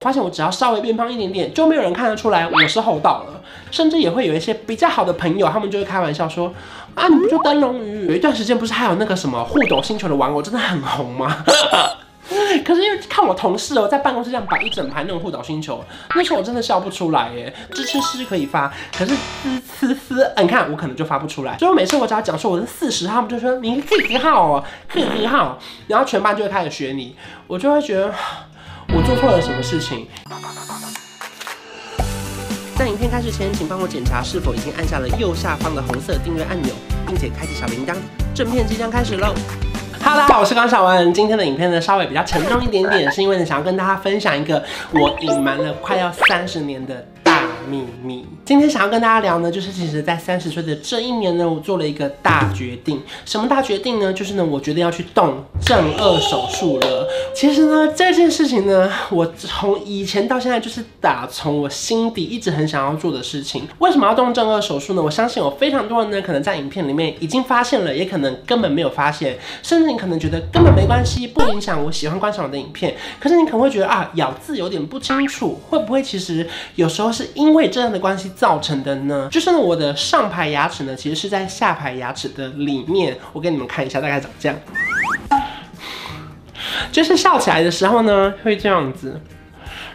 发现我只要稍微变胖一点点，就没有人看得出来我是厚道了。甚至也会有一些比较好的朋友，他们就会开玩笑说：“啊，你不就灯笼鱼？有一段时间不是还有那个什么互斗星球的玩偶真的很红吗？”可是因为看我同事哦、在办公室这样摆一整排那种互斗星球，那时候我真的笑不出来耶。支持师可以发，可是嘶嘶嘶，你看我可能就发不出来。所以我每次我只要讲说我是四十，他们就说你四十号哦，四十号，然后全班就会开始学你，我就会觉得。我做错了什么事情？在影片开始前，请帮我检查是否已经按下了右下方的红色订阅按钮，并且开启小铃铛。正片即将开始喽！Hello，大家好，我是刚小文。今天的影片呢，稍微比较沉重一点点，是因为呢，想要跟大家分享一个我隐瞒了快要三十年的大秘密。今天想要跟大家聊呢，就是其实，在三十岁的这一年呢，我做了一个大决定。什么大决定呢？就是呢，我决定要去动正顎手术了。其实呢，这件事情呢，我从以前到现在，就是打从我心底一直很想要做的事情。为什么要动正顎手术呢？我相信有非常多人呢，可能在影片里面已经发现了，也可能根本没有发现，甚至你可能觉得根本没关系，不影响我喜欢观赏我的影片。可是你可能会觉得啊，咬字有点不清楚，会不会其实有时候是因为为这样的关系？造成的呢，就是呢，我的上排牙齿呢，其实是在下排牙齿的里面。我给你们看一下，大概长这样，就是笑起来的时候呢，会这样子。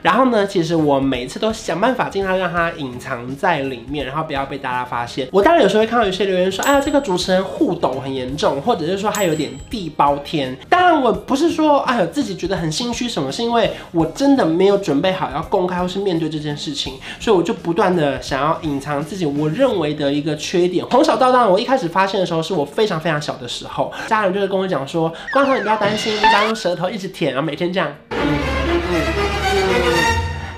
然后呢，其实我每次都想办法尽量让它隐藏在里面，然后不要被大家发现。我当然有时候会看到有些留言说，哎呀，这个主持人互抖很严重，或者是说他有点地包天。当然，我不是说哎呀自己觉得很心虚什么，是因为我真的没有准备好要公开或是面对这件事情，所以我就不断的想要隐藏自己我认为的一个缺点。从小到大，我一开始发现的时候是我非常非常小的时候，家人就会跟我讲说，光头你不要担心，你只要用舌头一直舔，然后每天这样。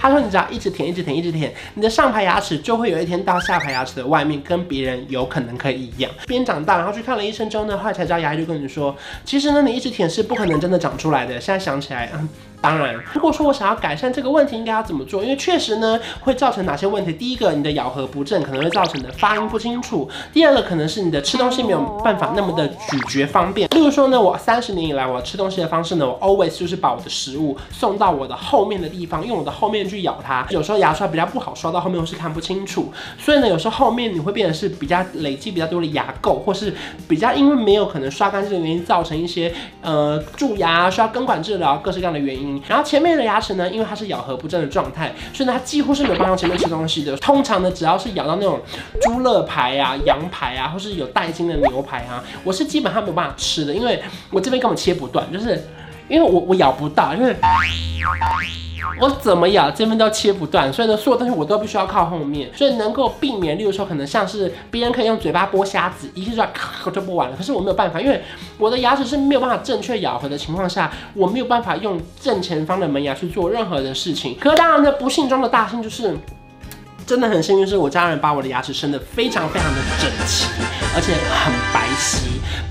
他说：“你只要一直舔，一直舔，一直舔，你的上排牙齿就会有一天到下排牙齿的外面，跟别人有可能可以一样。边长大，然后去看了医生之后呢，后来才知道牙医就跟你说，其实呢，你一直舔是不可能真的长出来的。现在想起来，嗯。”当然，如果说我想要改善这个问题，应该要怎么做？因为确实呢，会造成哪些问题？第一个，你的咬合不正，可能会造成的发音不清楚；第二个，可能是你的吃东西没有办法那么的咀嚼方便。例如说呢，我三十年以来我吃东西的方式呢，我 always 就是把我的食物送到我的后面的地方，用我的后面去咬它。有时候牙刷比较不好刷到后面，或是看不清楚，所以呢，有时候后面你会变得是比较累积比较多的牙垢，或是比较因为没有可能刷干净的原因，造成一些呃蛀牙需要根管治疗各式各样的原因。然后前面的牙。齿呢，因为它是咬合不正的状态，所以呢，它几乎是没有办法前面吃东西的。通常呢，只要是咬到那种猪肋排啊、羊排啊，或是有带筋的牛排啊，我是基本上没有办法吃的，因为我这边根本切不断，就是因为我我咬不到，因为。我怎么咬这边都切不断，所以呢，所有东西我都必须要靠后面，所以能够避免，例如说可能像是别人可以用嘴巴剥虾子，一切出来咔就剥完了，可是我没有办法，因为我的牙齿是没有办法正确咬合的情况下，我没有办法用正前方的门牙去做任何的事情。可当然呢，不幸中的大幸就是，真的很幸运，是我家人把我的牙齿生得非常非常的整齐，而且很白皙。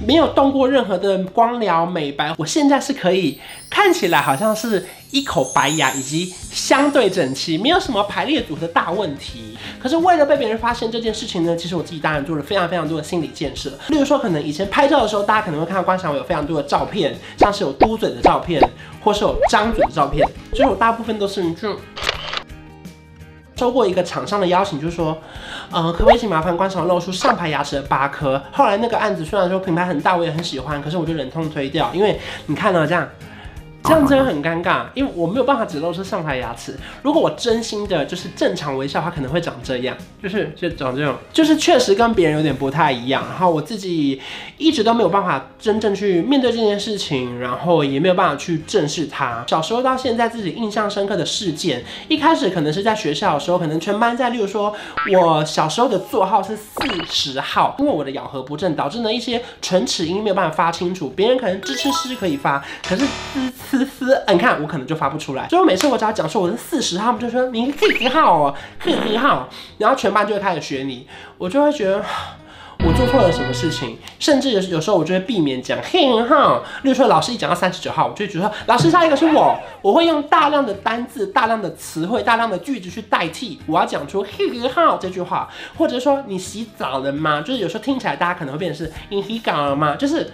没有动过任何的光疗美白，我现在是可以看起来好像是一口白牙，以及相对整齐，没有什么排列组合的大问题。可是为了被别人发现这件事情呢，其实我自己当然做了非常非常多的心理建设。例如说，可能以前拍照的时候，大家可能会看到观赏我有非常多的照片，像是有嘟嘴的照片，或是有张嘴的照片，所以我大部分都是就。收过一个厂商的邀请，就是说，呃，可不可以请麻烦观赏露出上排牙齿的八颗？后来那个案子虽然说品牌很大，我也很喜欢，可是我就忍痛推掉，因为你看到这样。这样真的很尴尬，因为我没有办法只露出上排牙齿。如果我真心的就是正常微笑，它可能会长这样，就是就长这种，就是确实跟别人有点不太一样。然后我自己一直都没有办法真正去面对这件事情，然后也没有办法去正视它。小时候到现在，自己印象深刻的事件，一开始可能是在学校的时候，可能全班在，例如说我小时候的座号是四十号，因为我的咬合不正，导致呢一些唇齿音没有办法发清楚。别人可能支持师可以发，可是嘶。嘶嘶，你看我可能就发不出来。所以每次我只要讲说我是四十号，他们就说你四十号哦，四十号，然后全班就会开始学你，我就会觉得我做错了什么事情，甚至有有时候我就会避免讲嘿哈。例如说老师一讲到三十九号，我就会觉得说老师下一个是我，我会用大量的单字、大量的词汇、大量的句子去代替我要讲出嘿哈这句话，或者说你洗澡了吗？就是有时候听起来大家可能会变成是你洗澡了吗？就是。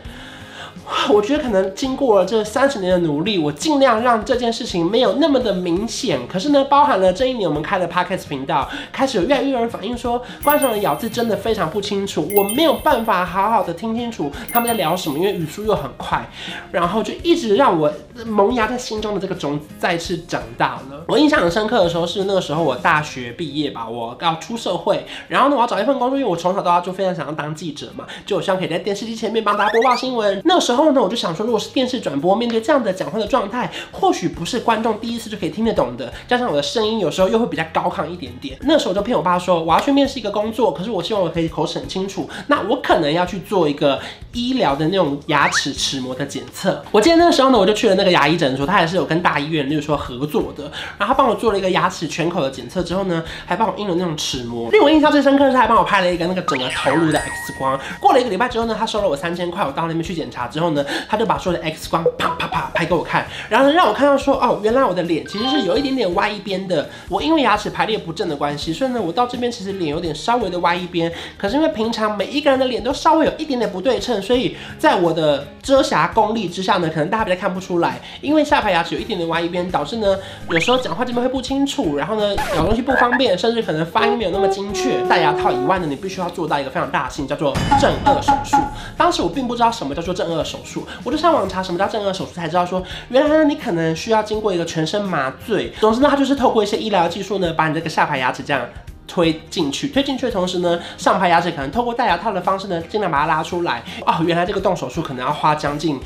我觉得可能经过了这三十年的努力，我尽量让这件事情没有那么的明显。可是呢，包含了这一年我们开的 Podcast 频道，开始有越来越多人反映说，观众的咬字真的非常不清楚，我没有办法好好的听清楚他们在聊什么，因为语速又很快，然后就一直让我萌芽在心中的这个种子再次长大了。我印象很深刻的时候是那个时候我大学毕业吧，我要出社会，然后呢我要找一份工作，因为我从小到大就非常想要当记者嘛，就我希望可以在电视机前面帮大家播报新闻。那时候然后呢，我就想说，如果是电视转播，面对这样的讲话的状态，或许不是观众第一次就可以听得懂的，加上我的声音有时候又会比较高亢一点点。那时候我就骗我爸说，我要去面试一个工作，可是我希望我可以口齿很清楚，那我可能要去做一个医疗的那种牙齿齿模的检测。我记得那个时候呢，我就去了那个牙医诊所，他也是有跟大医院，例如说合作的，然后他帮我做了一个牙齿全口的检测之后呢，还帮我印了那种齿模。令我印象最深刻的是，还帮我拍了一个那个整个头颅的 X 光。过了一个礼拜之后呢，他收了我三千块，我到那边去检查之后呢，他就把所有的 X 光啪啪啪拍给我看，然后呢让我看到说，哦，原来我的脸其实是有一点点歪一边的。我因为牙齿排列不正的关系，所以呢，我到这边其实脸有点稍微的歪一边。可是因为平常每一个人的脸都稍微有一点点不对称，所以在我的遮瑕功力之下呢，可能大家比较看不出来。因为下排牙齿有一点点歪一边，导致呢有时候讲话这边会不清楚，然后呢咬东西不方便，甚至可能发音没有那么精确。戴牙套以外呢，你必须要做到一个非常大的事情，叫做正颚手术。当时我并不知道什么叫做正顎手术，我就上网查什么叫正颚手术，才知道说原来呢你可能需要经过一个全身麻醉。总之呢，它就是透过一些医疗技术呢，把你这个下排牙齿这样。推进去，推进去的同时呢，上排牙齿可能透过戴牙套的方式呢，尽量把它拉出来。哦，原来这个动手术可能要花将近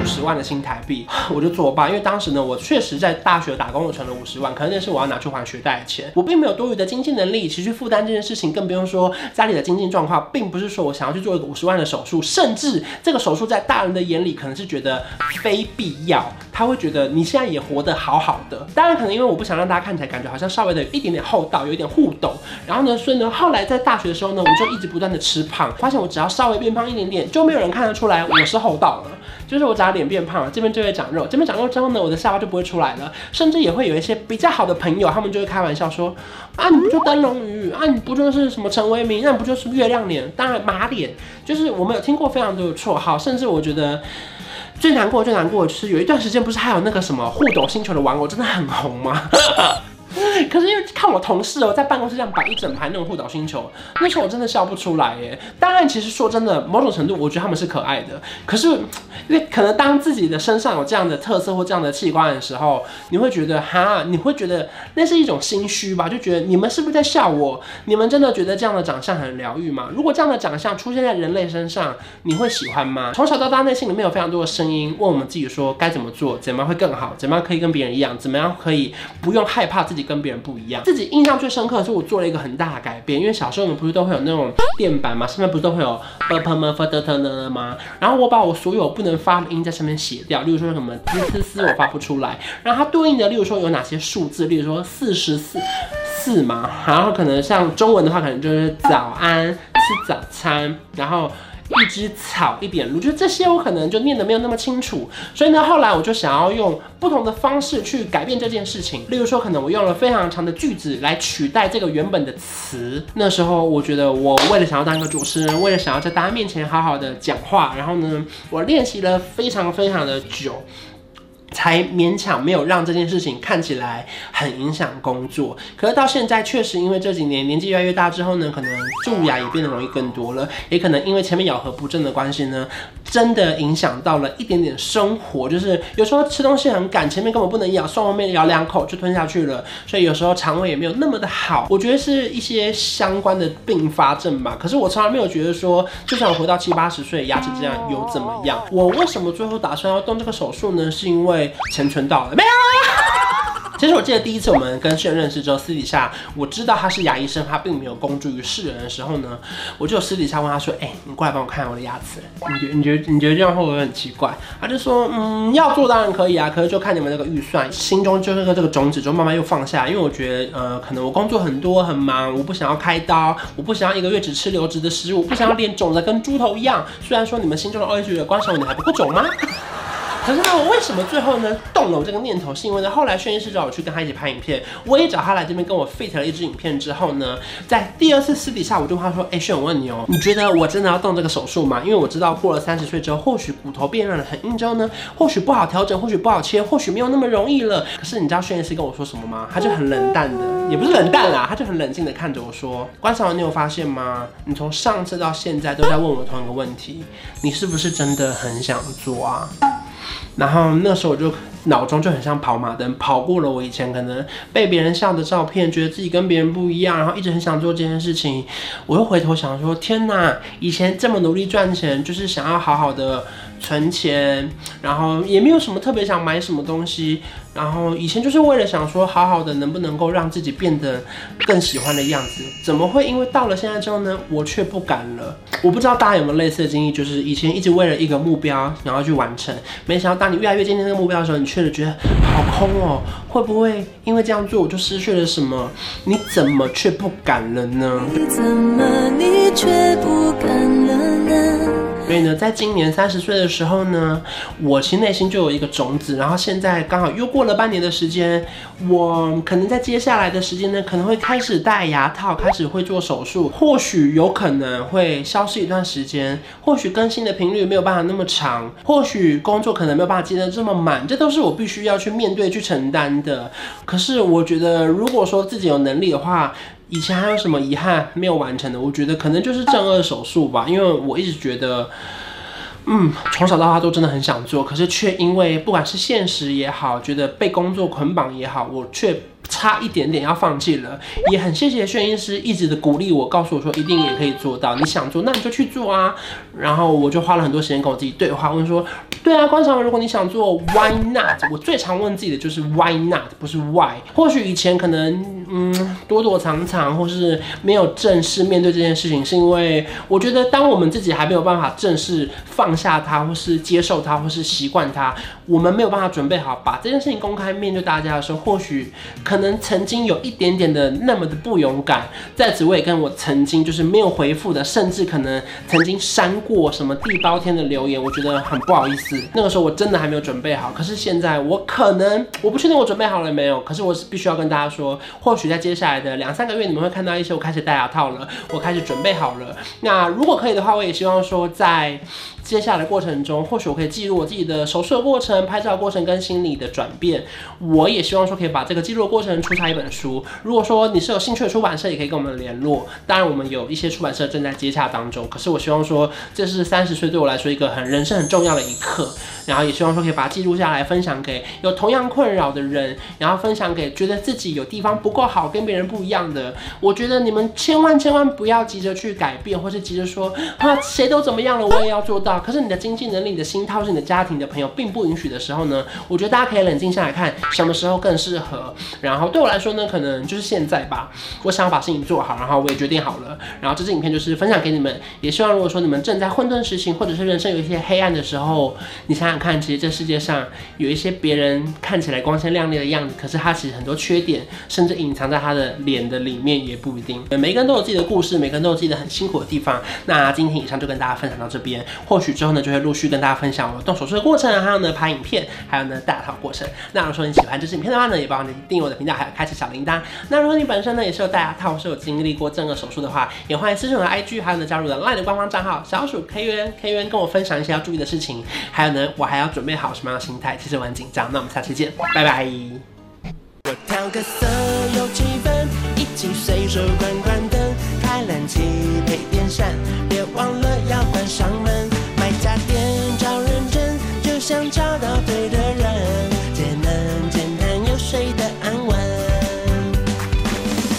五十万的新台币，我就作罢。因为当时呢，我确实在大学打工，我存了五十万，可能那是我要拿去还学贷的钱。我并没有多余的经济能力，其实去负担这件事情，更不用说家里的经济状况，并不是说我想要去做一个五十万的手术，甚至这个手术在大人的眼里可能是觉得非必要，他会觉得你现在也活得好好的。当然，可能因为我不想让大家看起来感觉好像稍微的有一点点厚道，有一点互动。然后呢，所以呢，后来在大学的时候呢，我就一直不断的吃胖，发现我只要稍微变胖一点点，就没有人看得出来我是厚道了。就是我只要脸变胖了，这边就会长肉，这边长肉之后呢，我的下巴就不会出来了，甚至也会有一些比较好的朋友，他们就会开玩笑说，啊，你不就灯笼鱼啊，你不就是什么陈为民，那你不就是月亮脸？当然马脸，就是我们有听过非常多的绰号，甚至我觉得最难过最难过的就是有一段时间不是还有那个什么互斗星球的玩偶真的很红吗？可是因为看我同事哦，在办公室这样摆一整排那种护岛星球，那时候我真的笑不出来耶。当然，其实说真的，某种程度我觉得他们是可爱的。可是因为可能当自己的身上有这样的特色或这样的器官的时候，你会觉得哈，你会觉得那是一种心虚吧？就觉得你们是不是在笑我？你们真的觉得这样的长相很疗愈吗？如果这样的长相出现在人类身上，你会喜欢吗？从小到大，内心里面有非常多的声音问我们自己说该怎么做，怎么样会更好，怎么样可以跟别人一样，怎么样可以不用害怕自己跟别人不一样。自己印象最深刻的是我做了一个很大的改变，因为小时候我们不是都会有那种垫板嘛，上面不是都会有 b p m f d t n 吗？然后我把我所有不能发的音在上面写掉，例如说什么滋滋滋我发不出来，然后它对应的，例如说有哪些数字，例如说四十四四嘛，然后可能像中文的话，可能就是早安，吃早餐，然后。一枝草，一点露，就这些我可能就念得没有那么清楚，所以呢，后来我就想要用不同的方式去改变这件事情。例如说，可能我用了非常长的句子来取代这个原本的词。那时候我觉得，我为了想要当一个主持人，为了想要在大家面前好好的讲话，然后呢，我练习了非常非常的久。才勉强没有让这件事情看起来很影响工作，可是到现在确实因为这几年年纪越来越大之后呢，可能蛀牙也变得容易更多了，也可能因为前面咬合不正的关系呢，真的影响到了一点点生活，就是有时候吃东西很赶，前面根本不能咬，算后面咬两口就吞下去了，所以有时候肠胃也没有那么的好，我觉得是一些相关的并发症吧。可是我从来没有觉得说，就算我活到七八十岁，牙齿这样有怎么样？我为什么最后打算要动这个手术呢？是因为钱存到了没有？其实我记得第一次我们跟世人认识之后，私底下我知道他是牙医生，他并没有公诸于世人的时候呢，我就私底下问他说：“哎、你过来帮我看我的牙齿，你觉你觉得你觉得这样会不会很奇怪？”他就说：“嗯，要做当然可以啊，可是就看你们那个预算。”心中就是个这个种子就慢慢又放下，因为我觉得呃，可能我工作很多很忙，我不想要开刀，我不想要一个月只吃流质的食物，不想要脸肿得跟猪头一样。虽然说你们心中的 OS 觉得关韶文你还不够肿吗？可是呢，我为什么最后呢动了我这个念头？是因为呢，后来轩医师找我去跟他一起拍影片，我也找他来这边跟我 fit 了一支影片之后呢，在第二次私底下我就跟他说：“哎、欸，轩，我问你哦，你觉得我真的要动这个手术吗？因为我知道过了三十岁之后，或许骨头变软了很硬之后呢，或许不好调整，或许不好切，或许没有那么容易了。可是你知道轩医师跟我说什么吗？他就很冷淡的，也不是冷淡啦，他就很冷静的看着我说：关韶文，你有发现吗？你从上次到现在都在问我同一个问题，你是不是真的很想做啊？”然后那时候我就脑中就很像跑马灯，跑过了我以前可能被别人笑的照片，觉得自己跟别人不一样，然后一直很想做这件事情。我又回头想说，天哪，以前这么努力赚钱，就是想要好好的存钱，然后也没有什么特别想买什么东西。然后以前就是为了想说，好好的能不能够让自己变得更喜欢的样子，怎么会因为到了现在之后呢，我却不敢了？我不知道大家有没有类似的经历，就是以前一直为了一个目标然后去完成，没想到当你越来越接近那个目标的时候，你却觉得好空哦，会不会因为这样做我就失去了什么？你怎么却不敢了呢？你怎么你却不敢了呢？所以呢，在今年三十岁的时候呢，我其实内心就有一个种子，然后现在刚好又过了半年的时间，我可能在接下来的时间呢，可能会开始戴牙套，开始会做手术，或许有可能会消失一段时间，或许更新的频率没有办法那么长，或许工作可能没有办法接得这么满，这都是我必须要去面对、去承担的。可是我觉得，如果说自己有能力的话，以前还有什么遗憾没有完成的？我觉得可能就是正二手术吧，因为我一直觉得，嗯，从小到大都真的很想做，可是却因为不管是现实也好，觉得被工作捆绑也好，我却。差一点点要放弃了，也很谢谢轩医师一直的鼓励我，告诉我说一定也可以做到。你想做，那你就去做啊。然后我就花了很多时间跟我自己对话，问说，对啊，关韶文，如果你想做，Why not？我最常问自己的就是 Why not，不是 Why。或许以前可能嗯躲躲藏藏，或是没有正式面对这件事情，是因为我觉得当我们自己还没有办法正式放下它，或是接受它，或是习惯它，我们没有办法准备好把这件事情公开面对大家的时候，或许。可能曾经有一点点的那么的不勇敢，在此我也跟我曾经就是没有回复的，甚至可能曾经删过什么地包天的留言，我觉得很不好意思。那个时候我真的还没有准备好，可是现在我可能我不确定我准备好了没有，可是我是必须要跟大家说，或许在接下来的两三个月，你们会看到一些我开始戴牙套了，我开始准备好了。那如果可以的话，我也希望说在。接下来的过程中，或许我可以记录我自己的手术的过程、拍照过程跟心理的转变。我也希望说可以把这个记录的过程出差一本书。如果说你是有兴趣的出版社，也可以跟我们联络。当然，我们有一些出版社正在接洽当中。可是我希望说，这是三十岁对我来说一个很人生很重要的一刻。色然后也希望说可以把它记录下来，分享给有同样困扰的人，然后分享给觉得自己有地方不够好、跟别人不一样的。我觉得你们千万千万不要急着去改变，或是急着说啊，谁都怎么样了，我也要做到。可是你的经济能力、你的心态，是你的家庭的朋友并不允许的时候呢，我觉得大家可以冷静下来看，什么时候更适合。然后对我来说呢，可能就是现在吧。我想把事情做好，然后我也决定好了。然后这支影片就是分享给你们，也希望如果说你们正在混沌时期，或者是人生有一些黑暗的时候，你想想看，其实这世界上有一些别人看起来光鲜亮丽的样子，可是他其实很多缺点，甚至隐藏在他的脸的里面也不一定。每个人都有自己的故事，每个人都有自己的很辛苦的地方。那今天以上就跟大家分享到这边，或许之后呢，就会陆续跟大家分享我动手术的过程，还有呢拍影片，还有呢戴套过程。那如果说你喜欢这支影片的话呢，也帮你订阅我的频道，还有开启小铃铛。那如果你本身呢也是有戴牙套，是有经历过正顎手术的话，也欢迎私信我的 IG，还有呢加入我的 LINE 的官方账号小鼠 K 渊 K 渊，跟我分享一些要注意的事情。还有呢，我还要准备好什么样的心态其实我很紧张那我们下期见拜拜。我调个色有气氛一起随手关关灯开冷气配电扇别忘了要关上门买家电找认真就像找到对的